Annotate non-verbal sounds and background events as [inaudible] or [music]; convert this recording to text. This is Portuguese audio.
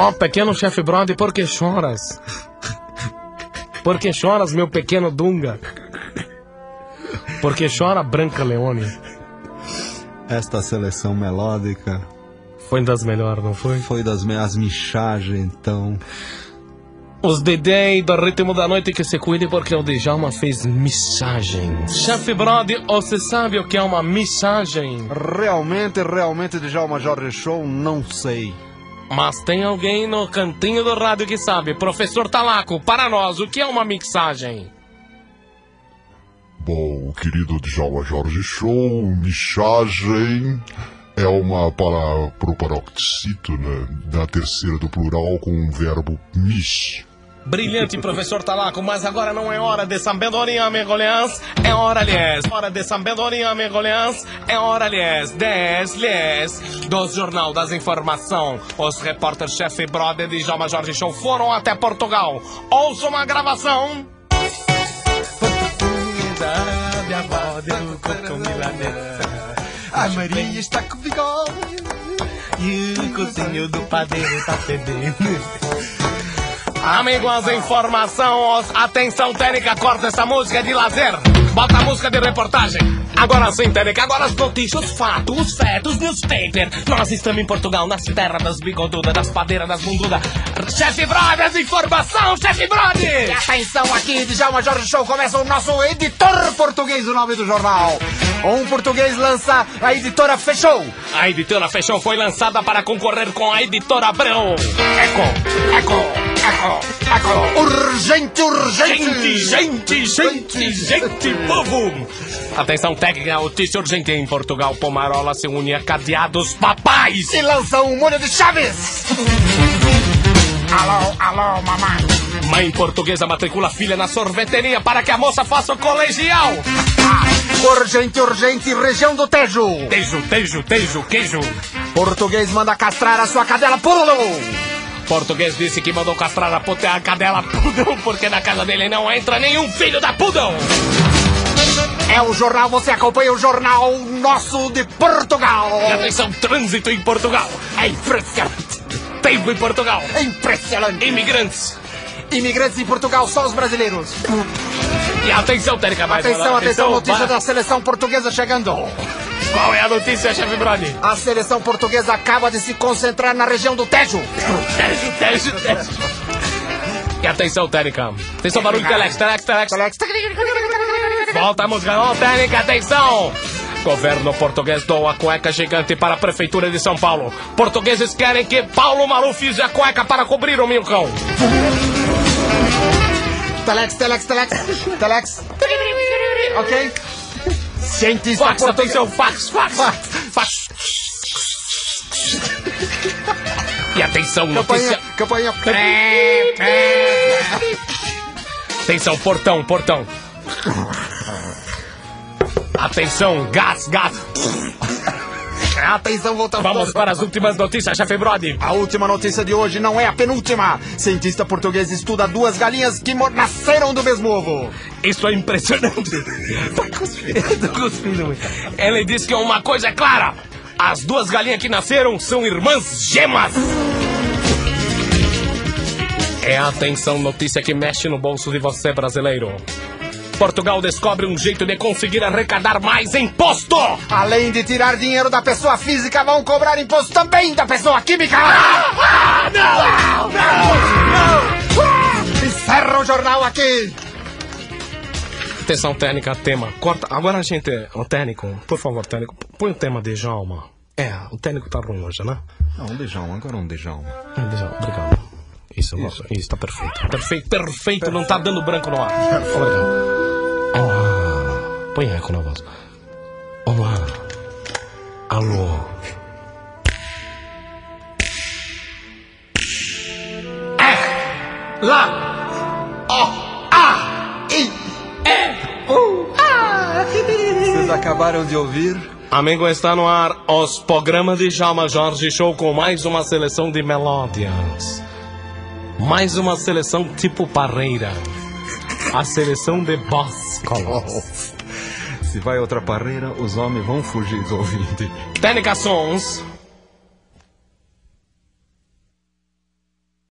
Ó, pequeno chefe Brody, por que choras? Por que choras, meu pequeno Dunga? Por que chora, Branca Leone? Esta seleção melódica Foi das melhores, não foi? foi das minhas michagens, então. Os DJ do ritmo da noite que se cuide porque o Djalma fez missagem. Chefe Brody, você sabe o que é uma missagem? Realmente, realmente, Djalma Jorge Show, não sei. Mas tem alguém no cantinho do rádio que sabe. Professor Talaco, para nós, o que é uma mixagem? Bom, querido Djalma Jorge Show, michagem é uma para né, da terceira do plural com o verbo mich. Brilhante, [laughs] professor Talaco, mas agora não é hora de sabedoria, megolhãs, é hora, lhes. Hora de sabedoria, megolhãs, é hora, lhes. 10, lhes. Do Jornal das Informação, os repórter-chefe brother de Djalma Jorge Show foram até Portugal. Ouça uma gravação. A Maria está com bigode e o cozinho do padeiro tá fedendo. Amigos, informação, os- atenção técnica, corta essa música de lazer. Bota a música de reportagem. Agora sim, técnica, agora as notícias, os fatos, os fetos, newspaper. Nós estamos em Portugal, nas terras das bigodudas, das padeiras, das bundudas. Chefe Brody, as informação, chefe Brody! Atenção aqui, Djalma Jorge Show, começa o nosso editor português, o nome do jornal. Um português lança, a editora fechou. A editora Fechou foi lançada para concorrer com a editora Abreu. Eco, eco, Urgente, urgente. Gente, gente, gente, gente, povo! Atenção técnica, notícia urgente em Portugal. Pomarola se une a cadeados papais. E lança um molho de chaves. Alô, alô, mamãe. Mãe portuguesa matricula filha na sorveteria para que a moça faça o colegial. Urgente, urgente, região do Tejo. Tejo, tejo, tejo, queijo. Português manda castrar a sua cadela Pulo. Português disse que mandou castrar a, puta, a cadela Pudão porque na casa dele não entra nenhum filho da Pudão. É o jornal, você acompanha o jornal nosso de Portugal. E atenção, trânsito em Portugal. É impressionante. Tempo em Portugal. É impressionante. Imigrantes. Imigrantes em Portugal, só os brasileiros. E atenção, Térica, mais Atenção, atenção, notícia vai. da seleção portuguesa chegando. Qual é a notícia, chefe Brody? A seleção portuguesa acaba de se concentrar na região do Tejo. Tejo, tejo, tejo. E atenção, Térica. Atenção, barulho telex, telex, telex. Volta a música, não, técnica, atenção! Governo português doa cueca gigante para a Prefeitura de São Paulo. Portugueses querem que Paulo Maluf use a cueca para cobrir o milcão. Telex, telex, telex, telex. Ok? Cientista Fax, português. atenção, fax, fax, fax. E atenção, notícia... Campanha, campanha. Atenção, portão, portão. Atenção, gás, gás. Atenção, voltamos. Vamos para as últimas notícias, chefe Brody. A última notícia de hoje não é a penúltima. Cientista português estuda duas galinhas que nasceram do mesmo ovo. Isso é impressionante. [laughs] Tá cuspindo, tô cuspindo. Ele diz que uma coisa é clara. As duas galinhas que nasceram são irmãs gemas. É atenção notícia que mexe no bolso de você, brasileiro. Portugal descobre um jeito de conseguir arrecadar mais imposto. Além de tirar dinheiro da pessoa física, vão cobrar imposto também da pessoa química. Ah, não! Não! Encerra o jornal aqui. Atenção, técnica, tema. Corta. Agora a gente. O técnico, por favor, técnico, põe o tema de Jalma. É, o técnico tá ruim hoje, né? Não, um Djalma, agora um Djalma. Ah, Djalma, Obrigado. Isso, isso. isso tá perfeito. Perfeito, perfeito, não tá dando branco no ar. Olha. Põe eco na voz. Olá. Alô. Lá. Ó. A. I. E. U. A. Vocês acabaram de ouvir? Amigo, está no ar os programas de Jalma Jorge Show com mais uma seleção de melódias. Mais uma seleção tipo parreira. A seleção de bóscolos. Se vai outra parreira, os homens vão fugir dos ouvintes. Técnica Sons.